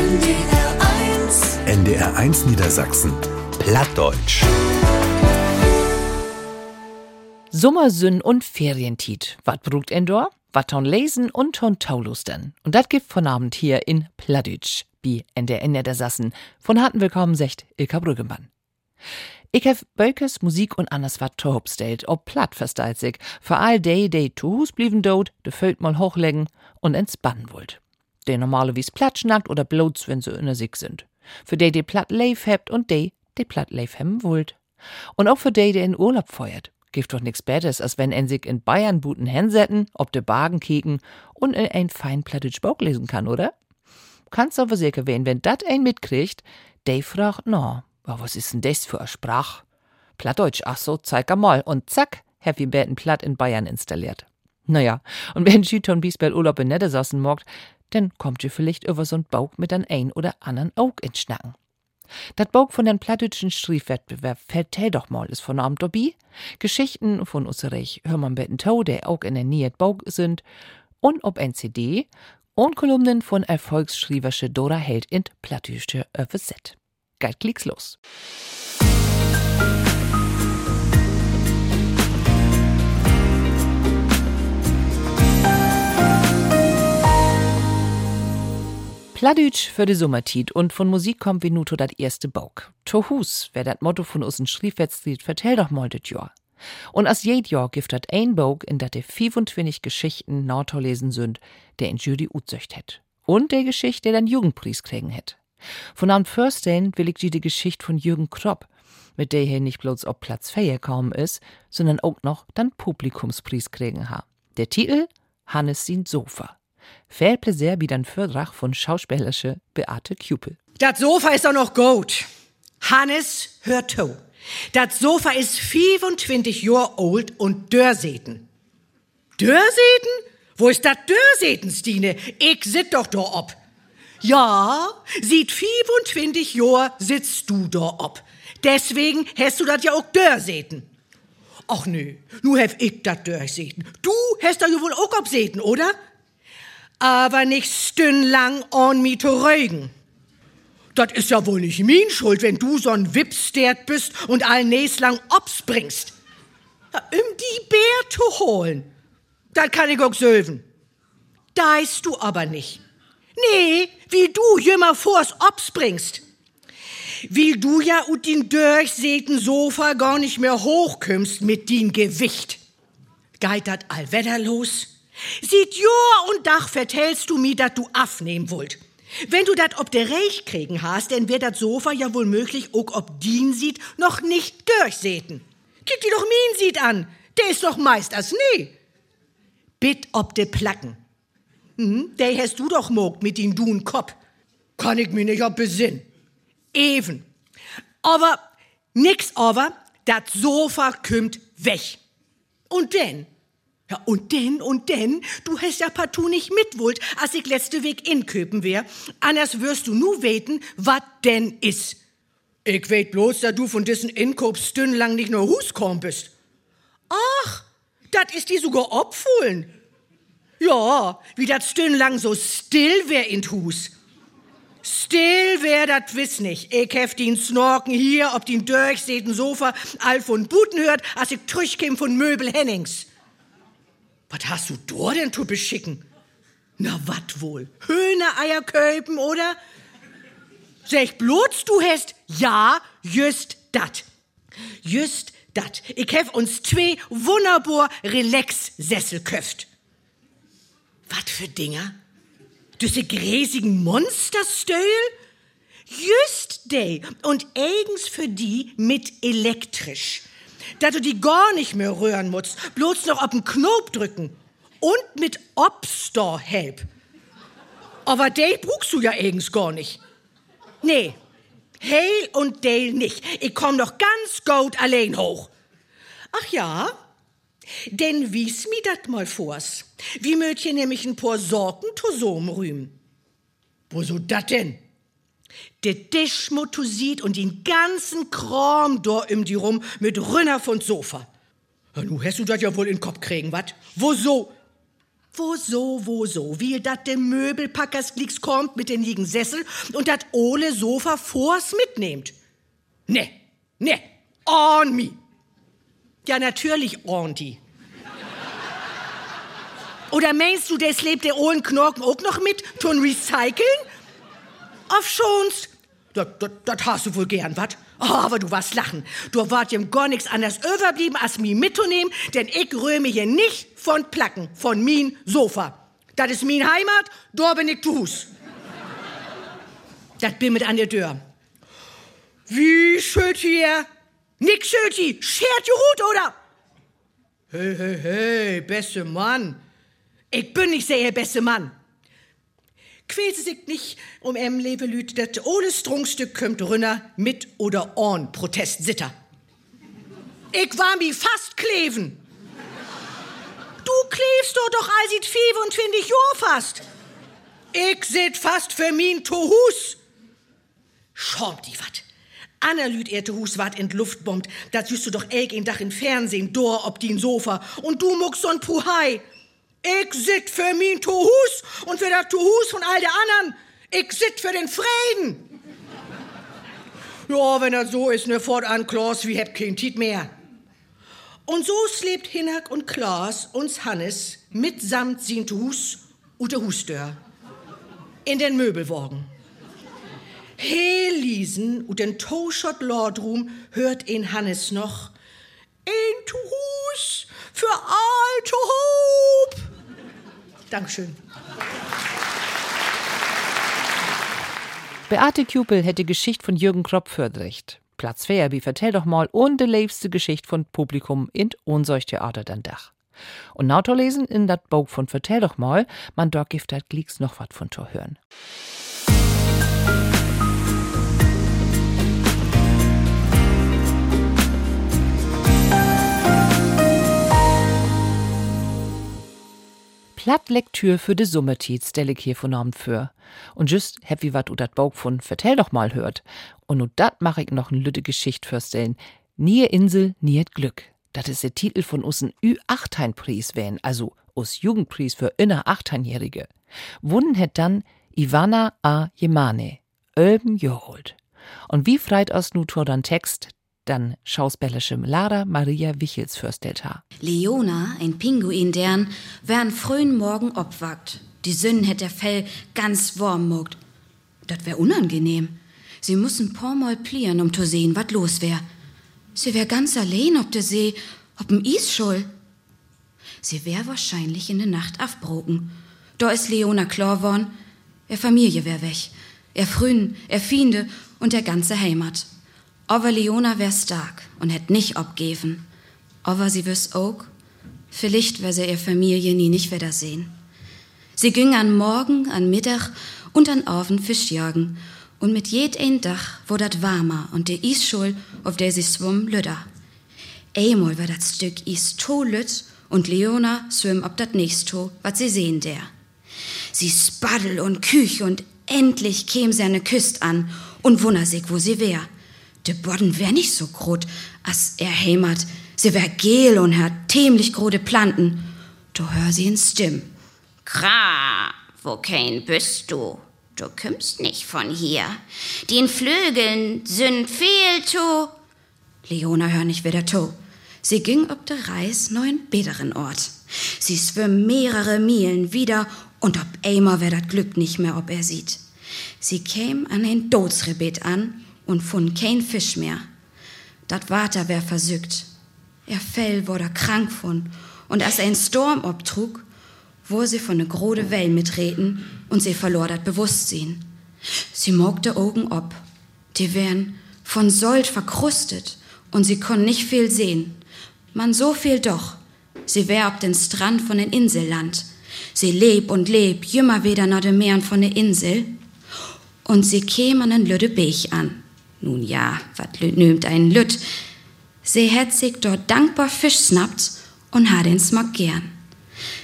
NDR 1 NDR 1 Niedersachsen. Plattdeutsch. Sommersünn und Ferientiet. Wat brugt endor? Wat ton lesen und ton taulustern. Und dat gibt von Abend hier in Plattdeutsch, wie NDR Niedersachsen. Von harten Willkommen secht Ilka Brüggemann. Ich hef Bökes Musik und anders wat tohobstellt, ob platt versteizig, für all day, day to Hus blieben dort, de Föld mal hochlegen und entspannen wollt. De normale wie's platt schnackt oder bloß, wenn sie inner sich sind. Für de, die platt leif hebt und de, die platt leif hemmen wollt. Und auch für de, die in Urlaub feuert. Gibt doch nix Besseres, als wenn en sich in Bayern buten hinsetten, ob de Bagen kicken und in ein fein plattitsch Bauch lesen kann, oder? Kannst aber sicher wen, wenn dat ein mitkriegt, de fragt, no, aber was ist denn das für a Sprach? Plattdeutsch, ach so, zeig mal. Und zack, Happy Betten Platt in Bayern installiert. Naja, und wenn Schüton Biesbell Urlaub in Niedersachsen morgt, dann kommt ihr vielleicht über so'n Bauch mit an ein oder anderen Aug ins Schnacken. Dat Bauch von den plattdeutschen Schriefwettbewerb vertell doch mal, ist von Abend dabei. Geschichten von Usserich, hör man betten Tau, der auch in der Nähe Bauch sind. Und ob ein CD und Kolumnen von Erfolgsschrieversche Dora Held in plattdeutsche Öfeset. Geil, klicks los. Plattdeutsch für die Sommertit und von Musik kommt wie nuto dat erste Bauk. Tohus wär dat Motto von usen Schriefwetzlied vertell doch mal dit Jahr. Und as jed Jahr gibt dat ein Bauk, in dat de 25 Geschichten Nordtorlesen sind, der in Judy utzöcht het. Und der Geschichte, der dann Jugendpreis kriegen het. Von am Firsten will ich dir die Geschichte von Jürgen Kropp, mit der hier nicht bloß auf Platz 4 gekommen ist, sondern auch noch dann Publikumspreis kriegen ha. Der Titel Hannes sin Sofa. Viel Pläsier wie dann Fördrach von schauspielerische Beate Kupel. Das Sofa ist doch noch gut. Hannes, hör to. Das Sofa ist 25 Jahre alt und Dörrseten. Dörrseten? Wo ist das Dörrseten, Stine? Ich sit doch da ob. Ja, sieht 25 Jahre sitzt du da ob. Deswegen hast du das ja auch Dörrseten. Ach nö, nu hef ich dat Dörrseten. Du hast da ja wohl auch obseten, oder? Aber nicht stündlang on mi zu rögen. Das ist ja wohl nicht min Schuld, wenn du so'n Wipstert bist und all näslang obs bringst. Um die Bär zu holen. Das kann ich auch sölven. Deist du aber nicht. Nee, wie du jümmer vors Obs bringst. Wie du ja ut den durchsäten Sofa gar nicht mehr hochkümmst mit din Gewicht. Geit dat allwetter los? Sieht Jahr und Dach vertellst du mi, dat du afnehmen wollt. Wenn du dat ob der Reich kriegen hast, denn wär dat Sofa ja wohl möglich, ook ob din sieht, noch nicht durchsäten. Kick dir doch min sieht an. Der ist doch meist as nee. Bitt ob de Placken. Hm, der hast du doch mogt mit den dun Kopf. Kann ich mir nicht ob besinn. Even. Aber, nix aber, dat Sofa kümmt weg. Und denn? Ja, und denn, und denn, du hast ja partout nicht mitwollt, als ich letzte Weg inköpen wär. Anders wirst du nu weten, wat denn is. Ich weet bloß, da du von diesen Inkopf stündlang nicht nur Hus kommen bist. Ach, dat ist die sogar opfohlen. Ja, wie dat stündlang so still wär in Hus. Still wär dat wiss nicht. Ich hef den Snorken hier, ob den durchsehten Sofa all von Buten hört, als ich trüchkäm von Möbel Hennings. Was hast du dort denn zu beschicken? Na, wat wohl? Hühnereier köpen, oder? Sech bloß du hast, ja, just dat. Just dat. Ich hef uns zwei wunderbar Relax-Sessel köft. Wat für Dinger? Diese gräsigen Monsterstöhl? Just de. Und eigens für die mit elektrisch. Da du die gar nicht mehr rühren musst, bloß noch auf den Knopf drücken. Und mit Obstor-Help. Aber de brauchst du ja eigens gar nicht. Nee, Hail und Dale nicht. Ich komm doch ganz gut allein hoch. Ach ja, denn wies mi dat mal vors. Wie möt ihr nämlich ein paar Sorten Tosom rühmen. Wo so dat denn? De Tischmotto sieht und den ganzen Kram da um die rum mit Rünner von Sofa. Ja, nu hast du dat ja wohl in den Kopf kriegen, wat? Wo so? Wo so, wo so, wie dat de Möbelpackers Glicks kommt mit den liegen Sessel und dat ole Sofa vors mitnehmt. Ne, ne, on me. Ja, natürlich on die. Oder meinst du, des lebt der ohlen Knorken auch noch mit, tun recyceln? Auf schonst. Das hast du wohl gern, wat? Oh, aber du warst lachen. Du wart ihm gar nichts anderes überblieben, als mi mitzunehmen, denn ich röme hier nicht von Placken, von min Sofa. Das ist min Heimat, da bin ich Hus. Das bin mit an der Tür. Wie schön hier? Nick Schöti, schert ihr Hut, oder? Hey, hey, hey, beste Mann. Ich bin nicht sehr beste Mann. Quäse sich nicht um em Lebelüt, dat ohne Strungstück kömmt rünner mit oder on Protestsitter. Ich war mi fast kleven. Du klebst doch doch all sieht 25 Jahr fast. Ich sit fast für min Tohus. Schaumt die wat. Anna lüt er Tohus wat in Luft bombt. Da süßt du doch elk in Dach im Fernsehen, dor ob die Sofa. Und du muckst so'n Puhai. Ich sit für min Tohus und für das Tohus von all der anderen. Ich sit für den Frieden. Ja, wenn das so ist, ne, fortan, Klaus, wie habt kein Tit mehr. Und so slebt Hinak und Klaus uns Hannes mitsamt sin Tohus und der Husdör in den Möbelwagen. Helisen und den Toschot Lordrum hört in Hannes noch ein Tohus für alte Hope. Dankeschön. Beate Kupel hätte Geschichte von Jürgen Kropp fördrecht. Platz wie vertell doch mal und die liebste Geschichte von Publikum in unsolch Theater dann Dach. Und nautor lesen in dat Buch von Vertell doch mal, man dort gibt dat Glicks noch wat von Tor hören. Plattlektür für de Summertiet stelle ich hier von Abend für. Und just wie wat u dat Bauch von Vertell doch mal hört. Und nu dat mach ich noch n lütte Geschicht fürstellen. Nie Insel, nie Glück. Dat is der Titel von usen Ü-Achthein-Preis wähn, also us Jugendpreis für inner Achteinjährige. Wunden hätt dann Ivana A. Jemane, Ölben Joholt. Und wie freit aus nu dann Text, dann schauspielerschem Lara Maria Wichels fürstelta. Leona, ein Pinguin deren, wär'n frühen Morgen obwagt. Die Sünden hätt der Fell ganz warm mogt. Dat wär unangenehm. Sie müssen pormal plieren, um zu sehen, wat los wär. Sie wär ganz allein ob der See, ob'm Isschul. Sie wär wahrscheinlich in der Nacht afbroken. Da ist Leona klar worn. Er Familie wär weg. Er Frühen, er Fiende und der ganze Heimat. Aber Leona wär stark und hätt nicht abgeben. Aber sie wüs auch, vielleicht wär sie ihr Familie nie nicht wiedersehen. Sie ging an Morgen, an Mittag und an Abend Fisch jagen und mit jed ein Dach wo dat warmer und der Isschul, auf der sie schwumm, lüder. Einmal war dat Stück Is to lüt und Leona schwimm ob dat nächsto, wat sie sehen der. Sie spaddel und küch und endlich käm sie an Küst an und wunner sich, wo sie wär. De Bodden wär nicht so grot, as er hämert. Sie wär gel und hat tämlich grode Planten. Du hör sie in Stimm. Kra, wo kein bist du? Du kümmst nicht von hier. Den Flügeln sind viel zu. Leona hör nicht wieder to. Sie ging ob der Reis neuen beteren Ort. Sie schwimm mehrere Meilen wieder und ob einmal wär dat Glück nicht mehr, ob er sieht. Sie käm an ein Dotsrebet an und fund kein Fisch mehr. Dat Water wär versückt. Er Fell wurde krank von und als er ein Sturm obtrug, wo sie von ne grode Well mitreten und sie verlor dat Bewusstsein. Sie mogte Augen ob. Die wären von Sold verkrustet und sie konn nicht viel sehen. Man so viel doch. Sie wär ob den Strand von den Inselland. Sie leb und leb, jümmer wieder nach dem Meeren von der Insel. Und sie käm an den Lüdebech an. Nun ja, wat nümt ein Lütt. Sie hätt sich dort dankbar Fisch snappt und hat den Smock gern.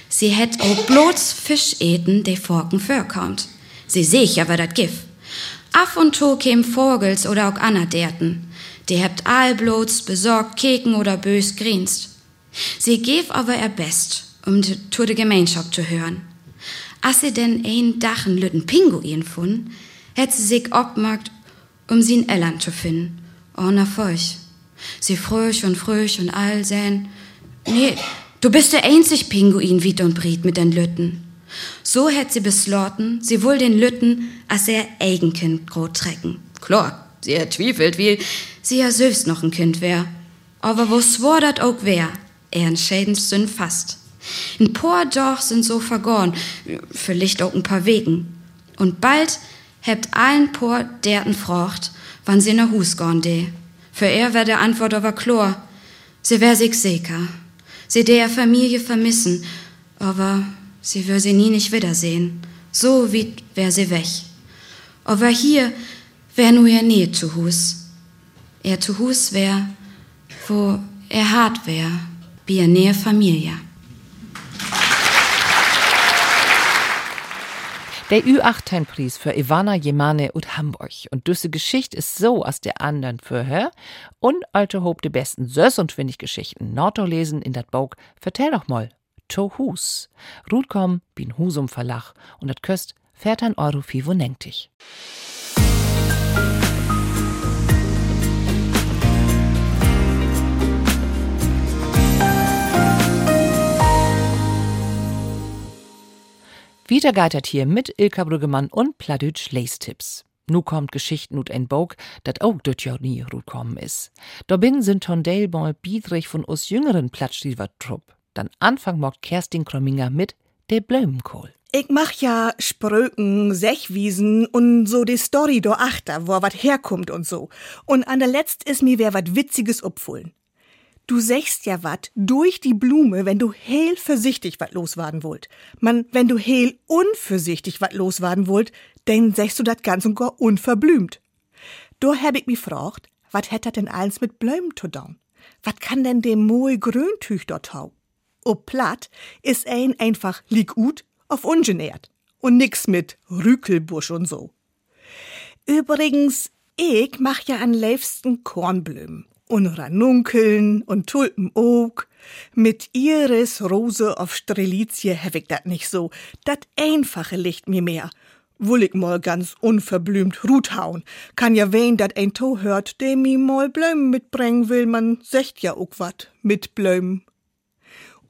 Sie hätt auch bloß Fisch eten, de Forken vorkommt. Sie sicher war dat Gif. Af und to käm Vogels oder auch anerderten. Die hebt allblots besorgt keken oder bös grinst. Sie gef aber er best, um zu der Gemeinschaft zu hören. Als sie denn ein Dach einen lütten Pinguin fand, hat sie sich abgemacht, um sie in Eltern zu finden. Oh, na feuch. Sie fröch und fröch und all sein. Nee, du bist der einzig Pinguin, Wiet und Briet mit den Lütten. So hätt sie beschlossen, sie wohl den Lütten als ihr Eigenkind grot trecken. Klar, sie ertwiefelt, wie sie ja selbst noch ein Kind wär. Aber wo swor dat auch wär, er entscheidend sind fast. Ein paar doch sind so vergoren, vielleicht auch ein paar Wegen. Und bald hebt allen paar derten frocht, wann sie nach Hus gorn de. Für er wär der Antwort aber klar, sie wär sich sicher. Sie der Familie vermissen, aber sie wär sie nie nicht wiedersehen. So wie wär sie weg. Aber hier wär nur ihr Nähe zu Hus. Er zu Hus wär, wo er hart wär, wie er nähe Familie. Der Ü18-Preis für Ivana Jemane und Hamburg. Und düsse Geschichte ist so aus der anderen für her. Und alte Hob die besten Sös und Windig Geschichten Norto lesen in dat Bog. Vertell doch mal. To Hus. Ruth komm, bin Husum Verlach. Und dat köst fährt ein Euro 95. Wieder geitert hier mit Ilka Brüggemann und Pladütsch Lace-Tipps. Nu kommt Geschichten ut ein Bog, dat auch dort ja nie gut kommen is. Dobin sind Tondale mal biedrig von us jüngeren Platschdiever-Trupp. Dann Anfang mockt Kerstin Kromminger mit der Blömenkohl. Ich mach ja Spröken, Sechwiesen und so die Story do achter, wo wat herkommt und so. Und an der Letzt is mir wer wat Witziges upfullen. Du sechst ja wat durch die Blume, wenn du heel vorsichtig wat loswaden wollt. Man, wenn du heel unvorsichtig wat loswaden wollt, denn sechst du dat ganz und gar unverblümt. Do hab ich mich fragt, wat hätt dat denn eins mit Blömen zu tun? Wat kann denn dem moe Gröntüch dort hau? O platt is ein einfach lieg gut auf ungenährt und nix mit Rükelbusch und so. Übrigens, ich mach ja an liebsten Kornblümen und Ranunkeln und Tulpenoak. Mit Iris, Rose auf Strelizie hab ich dat nicht so. Dat einfache liegt mir mehr. Wull ich mal ganz unverblümt Rut hauen. Kann ja wen dat ein To hört, dem mi mal Blömen mitbringen will, man secht ja ook wat mit Blömen.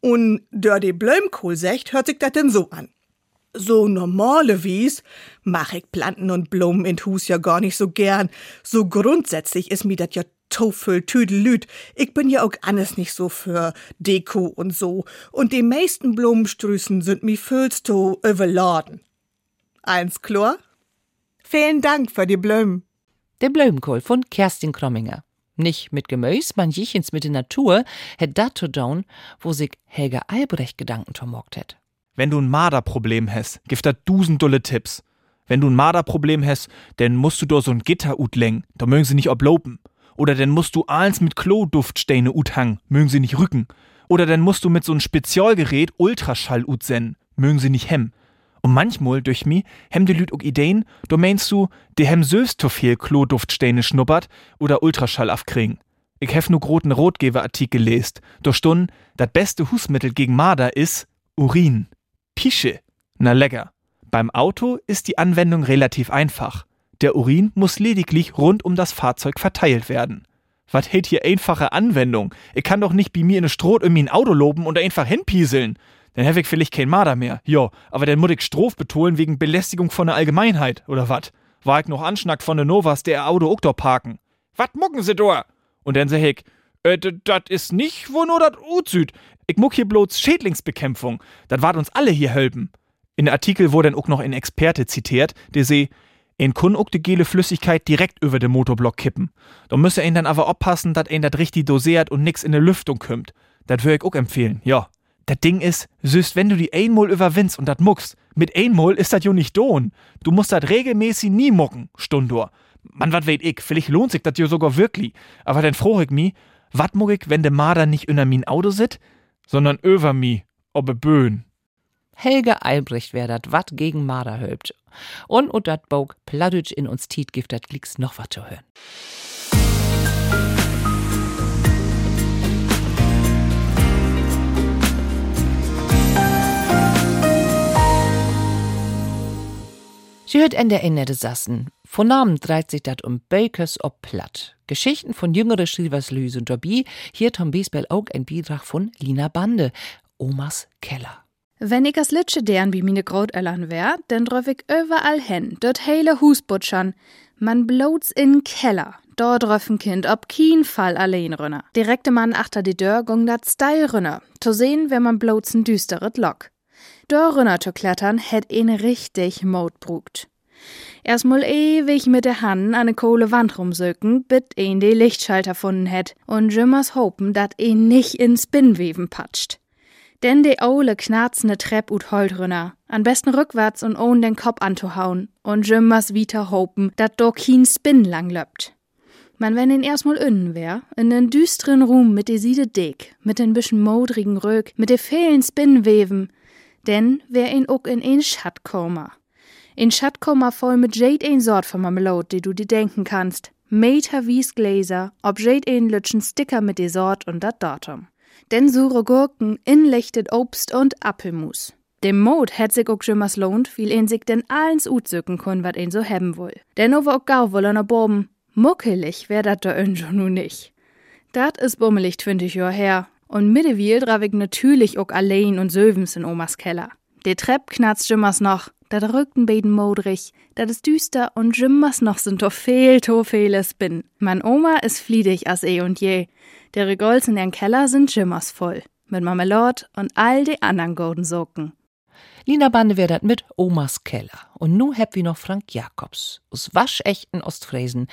Und der die Blömkohl secht, hört sich dat denn so an. So normale wies mach ich Planten und Blumen in Hus ja gar nicht so gern. So grundsätzlich is mi dat ja Tofel, Tüdelüt. Ich bin ja auch alles nicht so für Deko und so. Und die meisten Blumenstrüßen sind mi füllst to überladen. Eins klar? Vielen Dank für die Blömen. Der Blömenkohl von Kerstin Kromminger. Nicht mit Gemüse, man jichens mit der Natur, hätt dat to down, wo sich Helga Albrecht Gedanken tomockt hätt. Wenn du ein Marderproblem hast, gibt da dusen dulle Tipps. Wenn du ein Marderproblem hast, dann musst du do so ein Gitter utlängen, da mögen sie nicht oblopen. Oder dann musst du eins mit Kloduftsteine uthang, mögen sie nicht rücken. Oder dann musst du mit so ein Spezialgerät Ultraschall utsen, mögen sie nicht hem. Und manchmal durch mi hem de Lüt ook Ideen, du meinst du, de hem söst to viel Kloduftsteine schnuppert oder Ultraschall afkriegen. Ich hef nu groten Rotgeber-Artikel lest, durch Stunden, dat beste Husmittel gegen Marder is Urin. Pische. Na lecker. Beim Auto ist die Anwendung relativ einfach. Der Urin muss lediglich rund um das Fahrzeug verteilt werden. Was hält hier einfache Anwendung? Ich kann doch nicht bei mir in ne Stroh irgendwie ein Auto loben und einfach hinpieseln. Dann hab ich vielleicht kein Marder mehr. Jo, aber dann muss ich Strof betonen wegen Belästigung von der Allgemeinheit, oder wat? War ich noch anschnackt von de Novas, der Auto auch parken. Wat mucken sie da? Und dann sag ich, äh, dat is nicht, wo nur dat Utsüd. Ich muck hier bloß Schädlingsbekämpfung. Dat wart uns alle hier helfen. In der Artikel wurde dann auch noch ein Experte zitiert, der se, en kun ook de gele Flüssigkeit direkt über den Motorblock kippen. Da müsse ein dann aber oppassen, dat ein dat richtig dosiert und nix in de Lüftung kümmt. Dat würde ich auch empfehlen, ja. Das Ding ist, süß, wenn du die einmal überwindst und dat muckst, mit einmal ist dat jo nicht don. Du musst dat regelmäßig nie mucken, Stundor. Man, wat weet ich, vielleicht lohnt sich dat jo sogar wirklich. Aber dann froh ich mi, wat muck ich, wenn de Marder nicht in min Auto sit, sondern över mi, obbe Böen. Helge Albrecht wer dat wat gegen Marder hölbt. Und und dat Bog Pladütsch in uns Tiet gibt dat Glicks noch wat zu hören. Sie hört Ende Ende des Sassen. Von Namen dreht sich dat um Bakers ob Platt. Geschichten von jüngere Schrievers Lüse und Dobby. Hier Tom Biesbell auch ein Beitrag von Lina Bande. Omas Keller. Wenn ich als Litsche deren wie meine Großeltern wär, dann drauf ich überall hin, dort heile Hus butschern. Man blot's in Keller. Dort drauf ein Kind ob kein Fall allein rünner. Direkte Mann achter die Dörr gung dat steil rünner. Zu sehen, wenn man blot's ein düsteret Lock. Dörr rünner zu klettern, hätt ihn richtig Mut brugt. Erstmal ewig mit der Hand an ne Kohle Wand rumsöken, bit ihn die Lichtschalter funden hätt und Jimmers hopen, dat ihn nicht ins Spinnweben patscht. Denn de Ole knarzende Trepp ut Holdrünner, an besten rückwärts und ohn den Kopf anzuhauen und Jimmers wieder hopen, dat do kien Spin lang löppt. Man wenn ihn erstmal innen wär, in den düsteren Ruhm mit de Siede dick, mit den bisschen modrigen Röck, mit de fehlen Spinnweven, denn wär ihn ook in een Schatt koma. In Schatt voll mit jade ein Sort von Marmelade, die du dir denken kannst. Meter wies Gläser, ob jade ein lütschen Sticker mit de Sort und dat Datum. Denn sure Gurken, inlechtet Obst und Apfelmus. Dem Mod hätt sich auch jemals lohnt, viel ihn sich denn allens utzücken kun, wat ihn so hebben will. Denn over auch gau wollen boben. Muckelig wär dat da önjo nu nicht. Dat is bummelig 20 Jahr her. Und mittewiel drauf ich natürlich auch allein und Söwens in Omas Keller. Der Trepp knarzt jimmers noch, dat rückten beiden modrig, dat is düster und jimmers noch sind doch viel to vieles bin. Mein Oma is fliedig as eh und je. Der Regols in den Keller sind jimmers voll. Mit Marmelade und all de anderen golden Socken. Lina Bande wär dat mit Omas Keller. Und nu heb wie noch Frank Jakobs, aus waschechten Ostfräsen,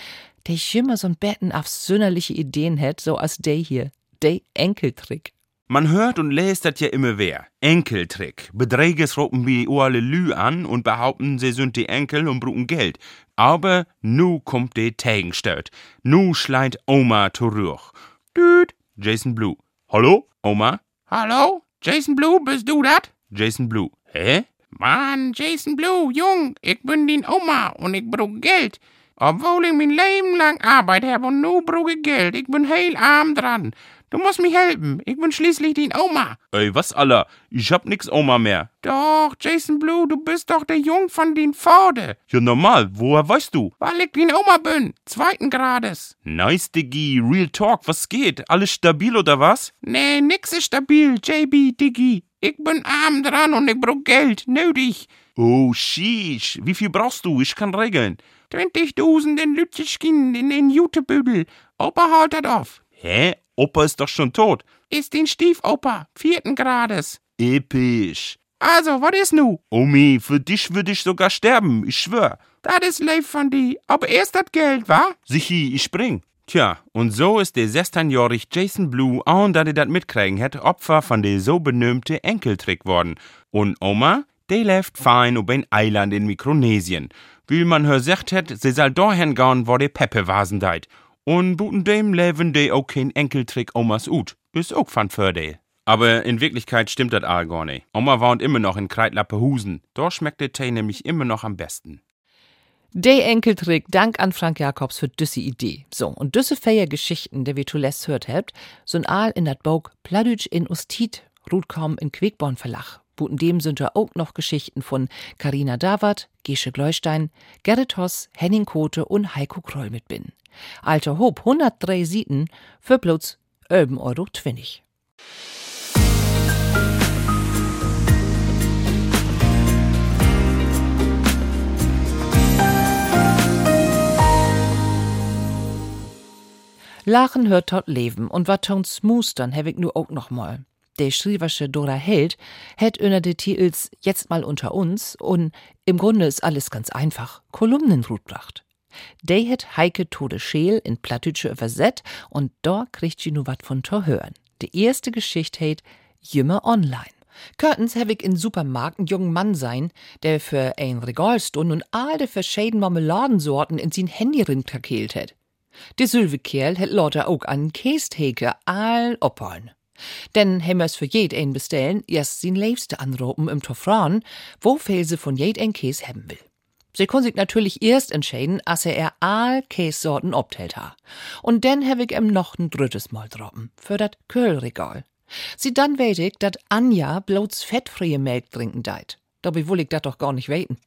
der schimmer so'n Betten auf sünnerliche Ideen hätt, so als der hier, der Enkeltrick. Man hört und lest das ja immer wer. Enkeltrick. Bedräges ropen wie alle Lü an und behaupten, sie sind die Enkel und brauchen Geld. Aber nu kommt de Tegenstört. Nu schleit Oma zurück. Düt, Jason Blue. Hallo, Oma? Hallo? Jason Blue, bist du dat? Jason Blue. Hä? Mann, Jason Blue, Jung, ich bin din Oma und ich brauch Geld. Obwohl ich mein Leben lang Arbeit habe und nu brauch ich Geld. Ich bin heil arm dran. Du musst mich helfen. Ich bin schließlich din Oma. Ey, was aller? Ich hab nix Oma mehr. Doch, Jason Blue, du bist doch der Jung von din Pforde. Ja, normal. Woher weißt du? Weil ich din Oma bin. Zweiten Grades. Nice, Diggi. Real Talk. Was geht? Alles stabil oder was? Nee, nix ist stabil, JB, Diggi. Ich bin arm dran und ich brauch Geld. Nötig. Oh, sheesh. Wie viel brauchst du? Ich kann regeln. 20.000 in Lützeschkin in den Jutebüdel. Opa haut dat auf. Hä? Opa ist doch schon tot. Ist den Stiefopa, vierten Grades. Episch. Also, was ist nu? Omi, für dich würde ich sogar sterben, ich schwör. Das ist lieb von die. Aber erst das Geld, wa? Sichi, ich spring. Tja, und so ist der 16-jährige Jason Blue, auch dass er das mitkriegen hat, Opfer von der so benömte Enkeltrick worden. Und Oma, die lebt fein ob ein Eiland in Mikronesien. Wie man hör sagt hat, sie soll dahin gehen, wo der Peppe wasen deit. Und buten dem leben de auch kein Enkeltrick Omas ut. Ist auch von Fördel. Aber in Wirklichkeit stimmt das all gar nicht. Oma wohnt immer noch in Kreitlappe-Husen. Dort schmeckt der Tee nämlich immer noch am besten. Der Enkeltrick, Dank an Frank Jakobs für düsse Idee. So, und düsse feier Geschichten, der wir zuletzt hört habt, so'n Aal in dat Bog Pladütsch in Ustit, ruht kaum in Quegborn Verlach. Buten dem sind ja auch noch Geschichten von Karina Dawart, Gesche Gleustein, Gerrit Hoss, Henning Kote und Heiko Kroll mit bin. Alter Hob 103 Sieten für bloß öben Euro 20. Lachen hört tot Leben und wat tons Mustern hab ich nu auch noch mal. Der Schrieversche Dora Held hätt unter de Titels Jetzt mal unter uns und im Grunde ist alles ganz einfach Kolumnen rutbracht. De hätt Heike Tode Scheel in Plattütsche übersetzt und da kriegt sie nu wat von to hören. Die erste Geschichte hätt Jümmer online. Curtains hab ich in Supermarkt einen jungen Mann sein, der für ein Regal stund und all de verschiedenen Marmeladensorten in sin Handy rinkakeelt hätt. Die Sylve Kerl hätt lauter auch an Kästheke all opholen. Denn hemmers für jed ein bestellen, erst sin Liebste anropen im Toffran, wo viel sie von jed ein Käse haben will. Sie können sich natürlich erst entscheiden, als er all Kässorten obtelt ha. Und dann hab ich ihm noch ein drittes Mal droppen, für dat Köhlregal. Sie dann weet ich, dat Anja bloß fettfreie Milch trinken deit. Dabei will ich dat doch gar nicht weten.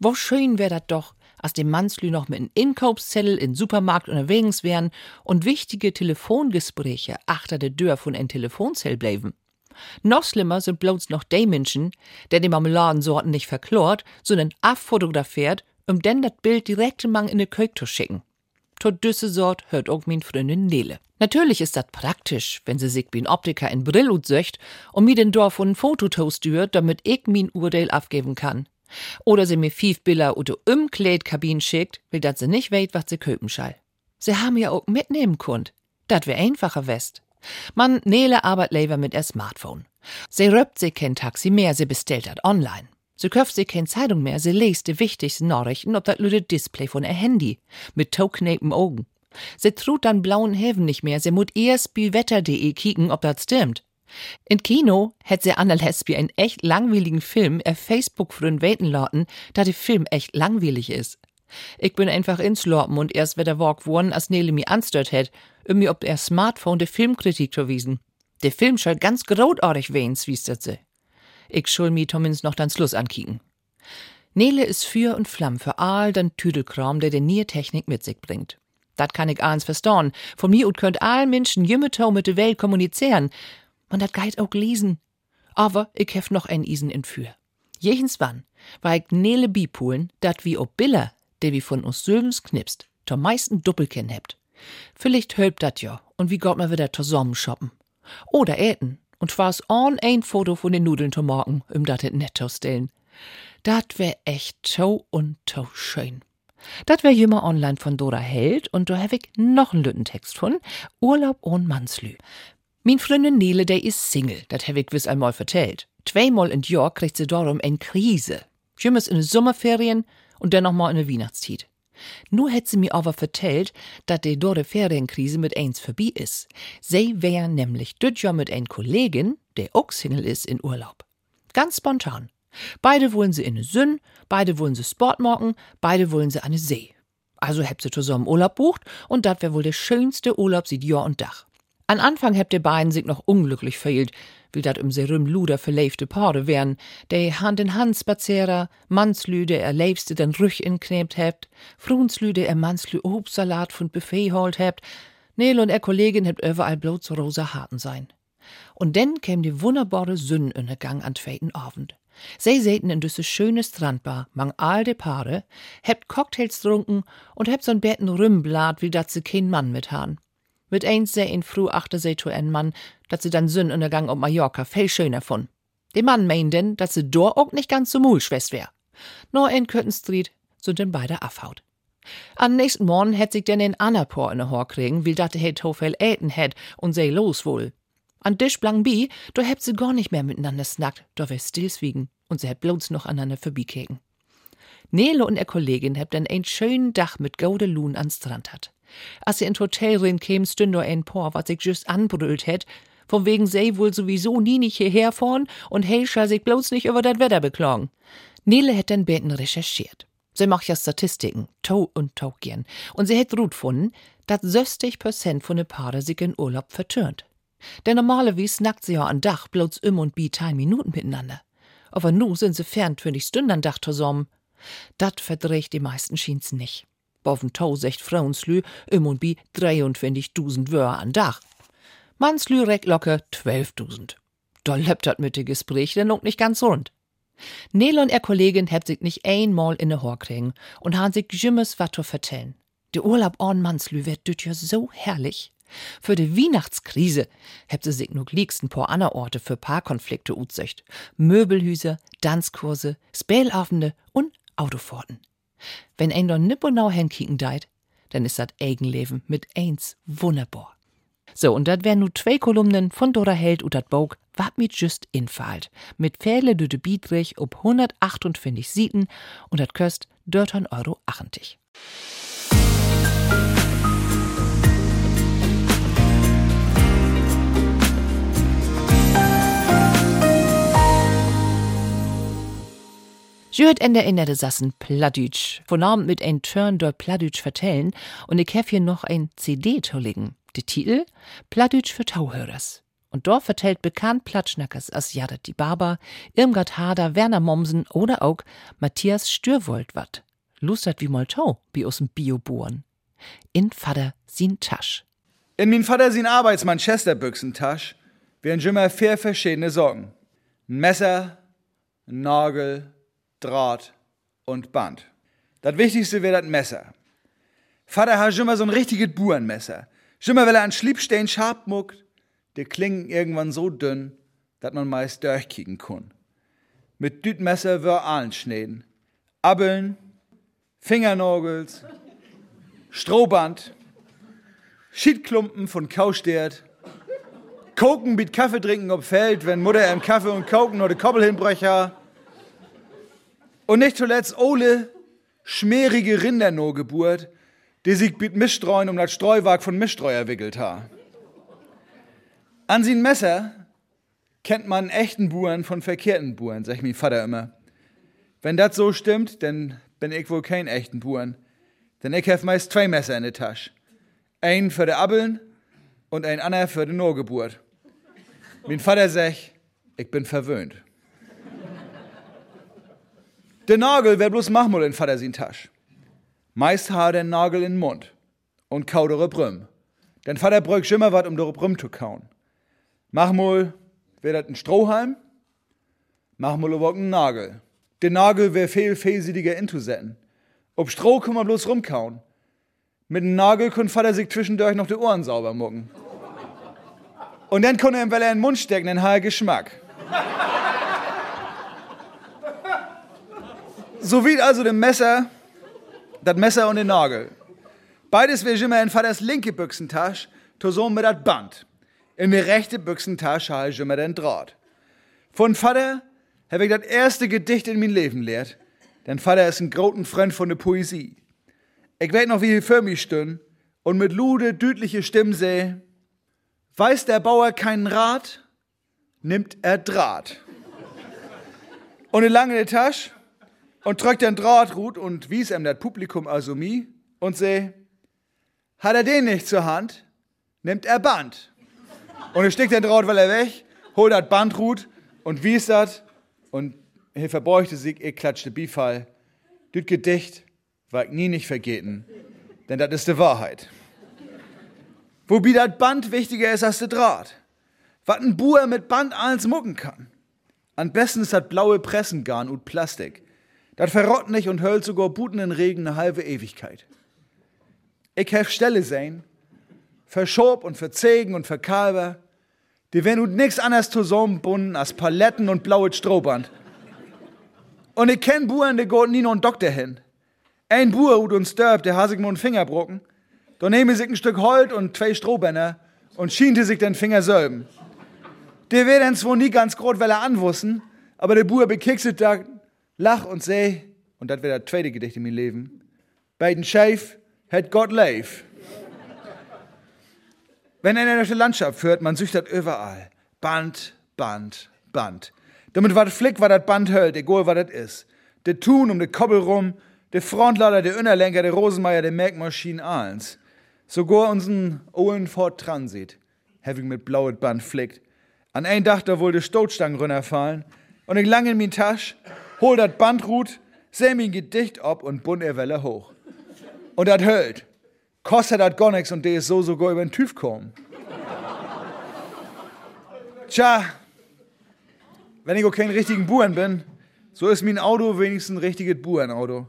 Wo schön wär dat doch, als dem Manslü noch mit einem Inkaufszettel in Supermarkt unterwegs wären und wichtige Telefongespräche achter der Tür von ein Telefonzell bleiben. Noch schlimmer sind bloß noch die Menschen, der die Marmeladensorten nicht verklort, sondern abfotografiert, um denn das Bild direkt mang in de Köch zu schicken. Tot düsse Sort hört auch min Freundin Nele. Natürlich ist das praktisch, wenn sie sich wie ein Optiker in Brillhut söcht und mir den Dorf ein Fototoast dürt, damit ich min Urteil abgeben kann. Oder sie mir fief Bilder oder Umkleidkabin schickt, will dat sie nicht weit, was sie köpen schall. Sie haben ja auch mitnehmen kund. Dat wär einfacher West. Man Nele arbeit lever mit er Smartphone. Sie röpt sie kein Taxi mehr, sie bestellt dat online. Sie köft sie kein Zeitung mehr, sie lest die wichtigsten Nachrichten ob dat lüde Display von ihr Handy. Mit tauknepen Augen. Sie trut dann blauen Häfen nicht mehr, sie mut erst bi wetter.de kicken, ob dat stimmt. In Kino hätt sie Anna Lesbi einen echt langweiligen Film er Facebook frühen weten lauten, da der Film echt langweilig ist. Ich bin einfach ins Lorpen und erst wieder walk worden, als Nele mi anstört hätt, um mir ob er Smartphone de Filmkritik zu wiesen. Der Film soll ganz großartig wehens, wies dat sie. Ich schul mi Tommins noch dann Schluss ankicken. Nele ist für und Flamm für all den Tüdelkram, der de nie Technik mit sich bringt. Dat kann ich eins verstauen. Von mir ut könnt all Menschen jümmetau mit de Welt kommunizieren, man dat geit auch lesen. Aber ich hef noch ein Isen in für. Jechens wann, war ich nele Bipolen, dat wie ob Biller, der wie von uns Sülbens knipst, zur meisten Doppelken hebt. Vielleicht hölbt dat ja, und wie Gott mal wieder zusammen shoppen. Oder äten, und war's on ein Foto von den Nudeln zu morgen, um dat et netto stellen. Dat wär echt to und to schön. Dat wär jümmer online von Dora Held, und da hab ich noch einen Lüttentext von Urlaub ohne Manslü. Min Freundin Nele, der is Single, dat hab ich wiss einmal vertellt. Zweimal in Jahr kriegt sie darum en Krise. Jümmers in de Sommerferien und dann noch mal in de Weihnachtszeit. Nu hätt sie mir aber vertellt, dat de dore Ferienkrise mit eins vorbei is. Sie wär nämlich düt Jahr mit ein Kollegin, der auch Single is, in Urlaub. Ganz spontan. Beide wollen sie in de Sünn, beide wollen sie Sport machen, beide wollen sie an de See. Also habt sie zusammen Urlaub bucht und dat wär wohl der schönste Urlaub sieht Jahr und Dach. An Anfang hebt de beiden sich noch unglücklich verhielt, wie dat im Serum Luder verleifte Paare wären, de Hand in Hand spazierer, Mannslü, der er leibste den Rüch inknebt hebt, Frunslü, der er Mannslü Obstsalat von Buffet holt hebt, Nel und er Kollegin hebt überall bloß rosa Harten sein. Und denn käm die wunderbare Sünn in Gang an tweiten Abend. Sie säten in düsse schöne Strandbar, mang all de Paare, hebt Cocktails trunken und hebt so'n Betten Rümblat, wie dat se kein Mann mit han. Mit eins seh in früh achte se zu en Mann, dat se dann Sünn in der Gang ob Mallorca viel schöner von. De Mann meint denn, dat se dor auch nicht ganz so mulschwest wär. Nur in Curtin Street sind denn beide afhaut. Am nächsten Morgen hätt sich denn in Annapor in der Hor kriegen, wie dat het Hofel äten hätt und sei los wohl. An Tisch blang bi, do hebt sie gar nicht mehr miteinander snackt, do wär stillswiegen und sie hätt bloß noch aneinander vorbikeken. Nele und er Kollegin hebt dann ein schönen Dach mit gaude ans Strand hat. Als sie in Hotel rein käm, stünd ein Por, was sich just anbrüllt hätt, von wegen sei wohl sowieso nie nicht hierher fahren und hey schall sich bloß nicht über das Wetter beklagen. Nele hätt den Beten recherchiert. Sie macht ja Statistiken, Tau und Tau gern, und sie hätt gut gefunden, dass 60 Prozent von de Paare sich in Urlaub vertönt. Denn normalerweise nackt sie ja an Dach bloß im und bi teil Minuten miteinander. Aber nu sind sie fern 20 Stunden an Dach zusammen. Dat verdreht die meisten schien's nicht. Boven Tau secht Frauenslü im und bi 23.000 Wör an Dach. Mannslü reck locker 12.000. Da läppt dat mit de Gespräch denn auch nicht ganz rund. Nele und er Kollegin hebt sich nicht einmal in de Hor kriegen und han sich jümmes wat zu vertellen. De Urlaub on Mannslü wird düt ja so herrlich. Für de Weihnachtskrise hebt sie sich nur liegsten paar ander Orte für Paarkonflikte utsecht. Möbelhüser, Tanzkurse, Spälabende und Autofahrten. Wenn ein doch nipponau hinkicken deit, dann ist dat Eigenleben mit eins wunderbar. So, und dat wären nu zwei Kolumnen von Dora Held und dat Bog, wat mit just infalt. Mit Pfähle düde Bietrich ob 128 Sieten und dat köst 13 Euro 80. Jürt in der Innerde sassen Plattdütsch, von Abend mit ein Turn dort Plattdütsch vertellen und ich hef hier noch ein CD zu legen. Der Titel Plattdütsch für Tauhörers. Und dort vertellt bekannt Platschnackers as Jared die Barber, Irmgard Hader, Werner Mommsen oder auch Matthias Stürwold wat. Lustert wie Moltau, wie aus'm Biobohren. In Vater sin Tasch. In min Vater sin Arbeitsmanchesterbüchsentasch wären immer vier verschiedene Sorgen. Ein Messer, ein Nagel, Draht und Band. Das Wichtigste wäre das Messer. Vater hat immer so ein richtiges Burenmesser. Immer weil er an Schliebstein scharf muckt, die klingen irgendwann so dünn, dass man meist durchkicken kann. Mit Dütmesser wär allen schneiden. Abbeln, Fingernagels, Strohband, Schiedklumpen von Kaustert, Koken mit Kaffee trinken ob Feld, wenn Mutter im Kaffee und Koken oder Koppel hinbrecher. Und nicht zuletzt Ole, schmierige Rindernogeburt, die sich mit Mischstreuen um das Streuwag von Mischstreu wickelt ha. An sin Messer kennt man echten Buren von verkehrten Buren, sagt mein Vater immer. Wenn das so stimmt, dann bin ich wohl kein echten Buren. Denn ich hab meist zwei Messer in der Tasche. Ein für de Abbeln und ein anderer für de Nogeburt. Mein Vater sagt, ich bin verwöhnt. Der Nagel wär bloß Machmul in Vater sin Tasch. Meist ha den Nagel in den Mund und kaudere Brüm. Denn Vater brück immer wat, um dore Brüm zu kauen. Machmul wär dat ein Strohhalm, machmul aber ein Nagel. Der Nagel wär viel fehlsiediger intusetten. Ob Stroh kann man bloß rumkauen. Mit dem Nagel kann Vater sich zwischendurch noch die Ohren sauber mucken. Und dann kann er ihm, weil er in den Mund stecken, den haar Geschmack. So wie also dem Messer, das Messer und den Nagel. Beides wäre immer in Vaters linke Büchsentasche, zusammen mit dat Band. In der rechte Büchsentasche habe ich immer den Draht. Von Vater habe ich das erste Gedicht in mein Leben lehrt. Denn Vater ist ein großen Freund von der Poesie. Ich weet noch, wie ich für mich stün und mit lude, dütliche Stimme seh, weiß der Bauer keinen Rat, nimmt er Draht. Und eine lange Tasche und drückt den Drahtrut und wies ihm das Publikum also mi und seh, hat er den nicht zur Hand, nimmt er Band. Und er steckt den Draht, weil er weg, holt das Bandrut und wies das und er verbeugte sich, er klatschte Bifall. Das Gedicht war ich nie nicht vergeten, denn das ist die Wahrheit. Wobei das Band wichtiger ist als der Draht. Was ein Buer mit Band alles mucken kann. Am besten ist das blaue Pressengarn und Plastik. Das verrott nicht und höllt sogar Buten in Regen eine halbe Ewigkeit. Ich hef Stelle sehen, verschob und verzegen und verkalber, die werden und nix anderes zusammenbunden als Paletten und blaues Strohband. Und ich kenn Buren, die gehen nie noch einen Doktor hin. Ein Buer ut uns stirbt, der hat sich nur Finger brocken. Da nehme sich ein Stück Holz und zwei Strohbänder und schiente sich den Finger selben. Der wird dann zwar nie ganz groß, weil er anwussen, aber der Buer bekixet da, lach und seh, und das wird das zweite Gedicht in meinem Leben, bei den Scheif hat Gott leif. Wenn er in der Landschaft führt, man süchtert überall. Band, Band, Band. Damit war das Flick, war das Band höll, egal was das ist. Der Tun um de Koppel rum, der Frontlader, der Innerlenker, der Rosenmeier, der Merkmaschinen allens. Sogar unseren Owen Ford Transit, having mit blauet Band flickt. An ein Dach da wohl de Stotstangen runterfallen. Und ich lang in min Tasch, hol dat Bandrut, seh min Gedicht ob und bund er Welle hoch. Und dat höllt. Kostet dat gar nix und der ist so sogar über den TÜV kommen. Tja, wenn ich auch kein richtigen Buren bin, so ist mein Auto wenigstens ein richtiges Burenauto.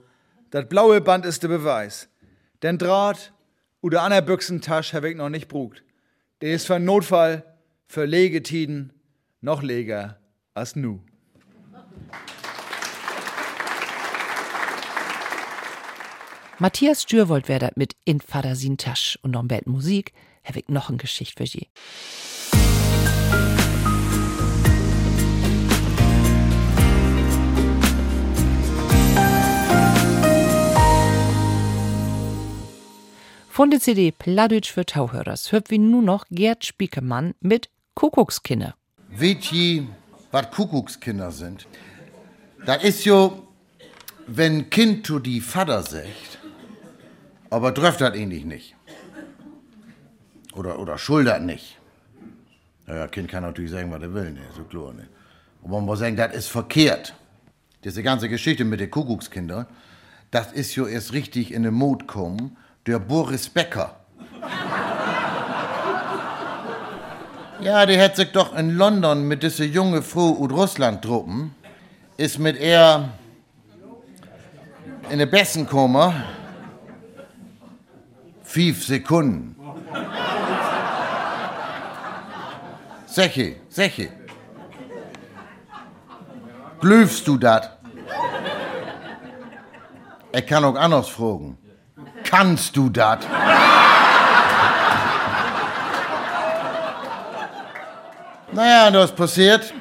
Das blaue Band ist der Beweis. Den Draht oder an der Büchsentasche habe ich noch nicht brugt. Der ist für Notfall, für Legetiden noch leger als nu. Matthias Stürwold wär dat mit In Vater sin Tasch und noch Bett Musik, habe ich noch ein Geschicht für Sie. Von der CD Pladütsch für Tauhörers hört wie nur noch Gerd Spiekemann mit Kuckuckskinder. Wisst ihr, was Kuckuckskinder sind? Das ist jo, wenn Kind zu die Vater sagt, aber trifft das ähnlich nicht. Oder, oder schuldet nicht. Naja, Kind kann natürlich sagen, was er will, ne, so klar, ne. Und man muss sagen, das ist verkehrt. Diese ganze Geschichte mit den Kuckuckskindern, das ist jo erst richtig in den Mut gekommen, der Boris Becker. Ja, der hat sich doch in London mit dieser junge Frau aus Russland truppen, ist mit er in den Bessen gekommen. Fünf Sekunden. Seche, Seche. Glüfst du dat? Er kann auch anders fragen. Kannst du dat? naja, das passiert.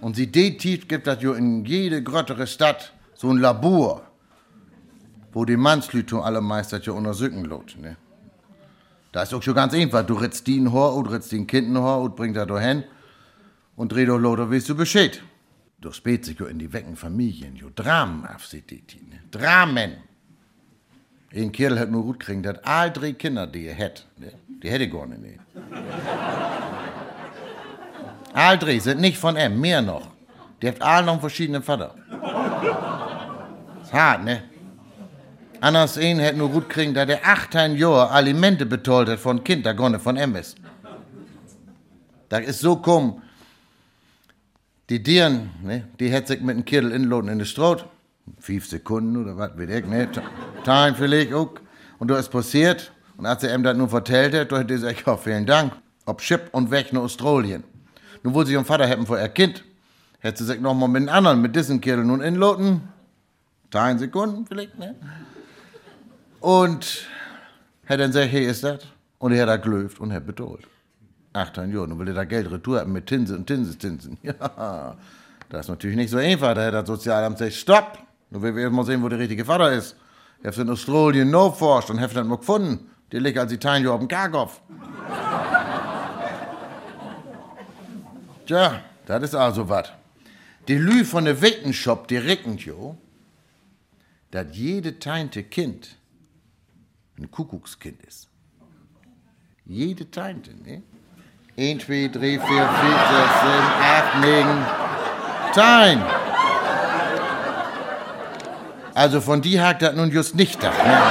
Und sie tief gibt das jo in jede gröttere Stadt so ein Labor, wo die Mannslütung alle Meister ja untersuchen lot. Ne? Da ist auch schon ganz einfach. Du ritzt den Hor und ritzt den Kind Hor und bringt da hin und dreh doch Loder, weißt du Bescheid. Du spät sich jo in die wecken Familien, jo Dramen auf sich die ne? Dramen. Ein Kerl hat nur gut kriegen, der hat all drei Kinder, die er hat. Ne? Die hätte gar nicht. Ne? all drei sind nicht von ihm, mehr noch. Die hat alle noch einen verschiedenen Vater. Ist hart, ne? Anders ein hätte nur gut kriegen, da der 18 Jahre Alimente betollt hat von Kind, da gonne von Emmes. Da ist so komm, die Dieren, ne, die hätte sich mit dem Kittel inloten in der Stroh. Fünf Sekunden oder was, weiß ich, ne? Teilen vielleicht auch. Und da ist passiert. Und als er ihm das nur vertellt hat, hat er gesagt, ja, vielen Dank. Ob Chip und weg nach Australien. Nun wollte sich ihren Vater hätten vor ihr Kind. Hätte sie sich noch mal mit den anderen, mit diesen Kerlen nun inloten. Teilen Sekunden vielleicht, ne? Und hat dann gesagt, hey, ist das? Und er hat da gelöft und hat bedroht. 18 Jahre, nun will er da Geld retour haben mit Zinsen und Zinseszinsen. Ja, das ist natürlich nicht so einfach. Da hat das Sozialamt gesagt, stopp! Nun will wir erst mal sehen, wo der richtige Vater ist. Er hat in Australien no forscht und hat dann mal gefunden. Der liegt als Italien auf dem Karkopf. Tja, das ist also was. Die Lü von der Wittenshop, die reckent jo, dass jede teinte Kind ein Kuckuckskind ist. Jede teinte, ne? 1, 2, 3, 4, 5, 6, 7, 8, 9. Tein! Also von die hakt das nun just nicht da. Ne?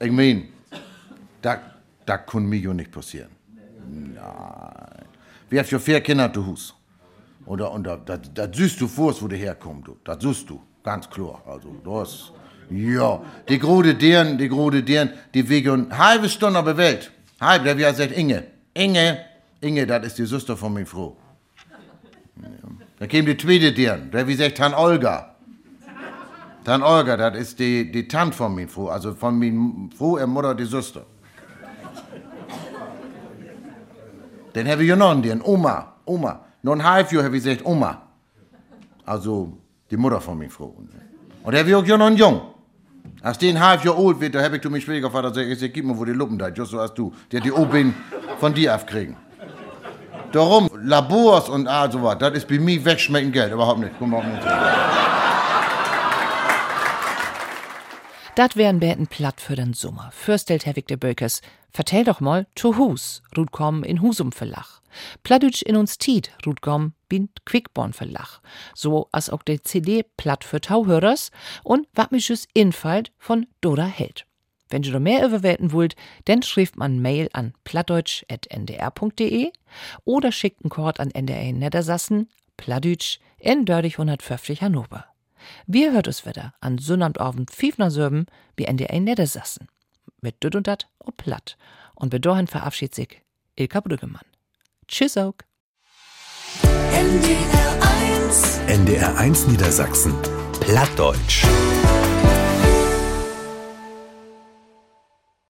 Ich mein, da, da kann mir jo nicht passieren. Nein. Wir haben schon vier Kinder zu Hus. Oder, und da, da, da siehst du vor, wo du herkommst. Das siehst du, ganz klar. Also, das, ja. Die grode deren, die grode deren, die wegen eine halbe Stunde auf der Welt. Halb, der wie er sagt, Inge. Inge, Inge, das ist die Schwester von mir Frau. Ja. Da käme die zweite deren, der wie sagt, Tan Olga. Tan Olga, das ist die, die Tante von mir Frau, also von mir Frau und Mutter die Schwester. Dann habe ich noch einen, Oma, Oma. Ein halb Jahr habe ich gesagt, Oma. Also die Mutter von mir Frau. Und der habe ich auch noch einen Jung. Als den halb Jahr alt wird, da habe ich zu meinem Schwiegervater gesagt, ich sag, gib mir wo die Luppen da, just so als du. Der die Obin von dir aufkriegen. Darum, Labors und all so was, das ist bei mir wegschmecken Geld, überhaupt nicht. Komm überhaupt nicht. Dat wären bäten platt für den Sommer. Fürstelt Herr Victor Bökers, vertell doch mal, to Hus, Rut kom in Husum verlach. Plattdeutsch in uns Tiet, Rut kom bin Quickborn verlach. So als auch der CD platt für Tauhörers und wappmisches Infalt von Dora Held. Wenn du noch mehr überwälten wollt, dann schrift man Mail an plattdeutsch.ndr.de oder schickt einen Kord an NDR Niedersassen, Plattdeutsch in Dördig 150 Hannover. Wir hört es wieder an Sonnabendabend 5 nach Sörben wie NDR Niedersassen. Mit Düt und Dat und Platt. Und bedoren verabschiedet sich Ilka Brüggemann. Tschüss auch. NDR 1 NDR 1 Niedersachsen Plattdeutsch